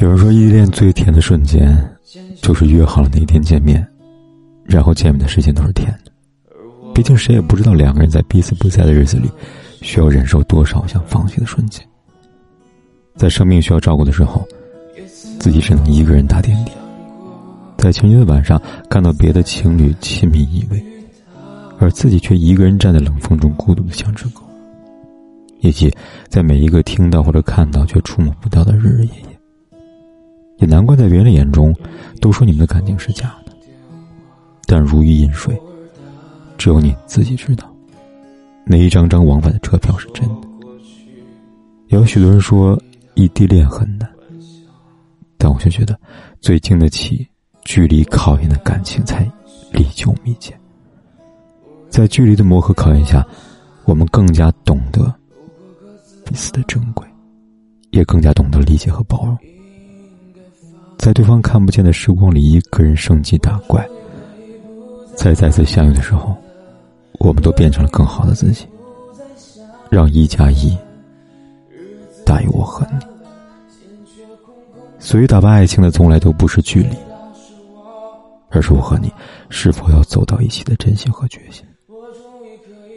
有人说，异地恋最甜的瞬间，就是约好了哪天见面，然后见面的时间都是甜的。毕竟谁也不知道两个人在彼此不在的日子里，需要忍受多少想放弃的瞬间。在生命需要照顾的时候，自己只能一个人打点滴；在情人节的晚上，看到别的情侣亲密依偎，而自己却一个人站在冷风中孤独的像只狗。以及在每一个听到或者看到却触摸不到的日日夜夜。也难怪在别人眼中，都说你们的感情是假的。但如鱼饮水，只有你自己知道，哪一张张往返的车票是真的。也有许多人说异地恋很难，但我却觉得，最经得起距离考验的感情才历久弥坚。在距离的磨合考验下，我们更加懂得彼此的珍贵，也更加懂得理解和包容。在对方看不见的时光里，一个人升级打怪。在再次相遇的时候，我们都变成了更好的自己。让一加一大于我和你。所以，打败爱情的从来都不是距离，而是我和你是否要走到一起的真心和决心。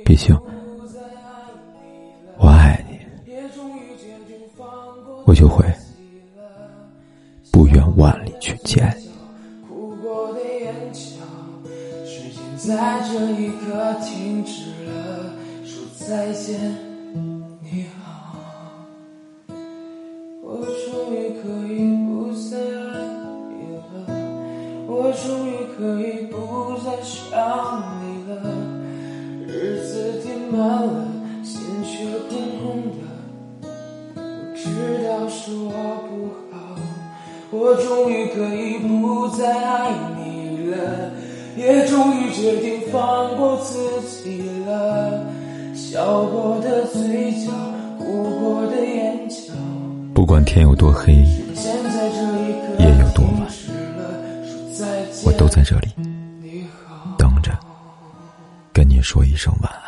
毕竟，我爱你，我就会。万里去见你。哭过的眼角，时间在这一刻停止了，说再见，你好。我终于可以不再爱你了，我终于可以不再想你了。日子填满了，心却空空的。我知道是我。我终于可以不再爱你了，也终于决定放过自己了。笑过的嘴角，哭过的眼角。不管天有多黑，夜有多晚，我都在这里等着，跟你说一声晚安。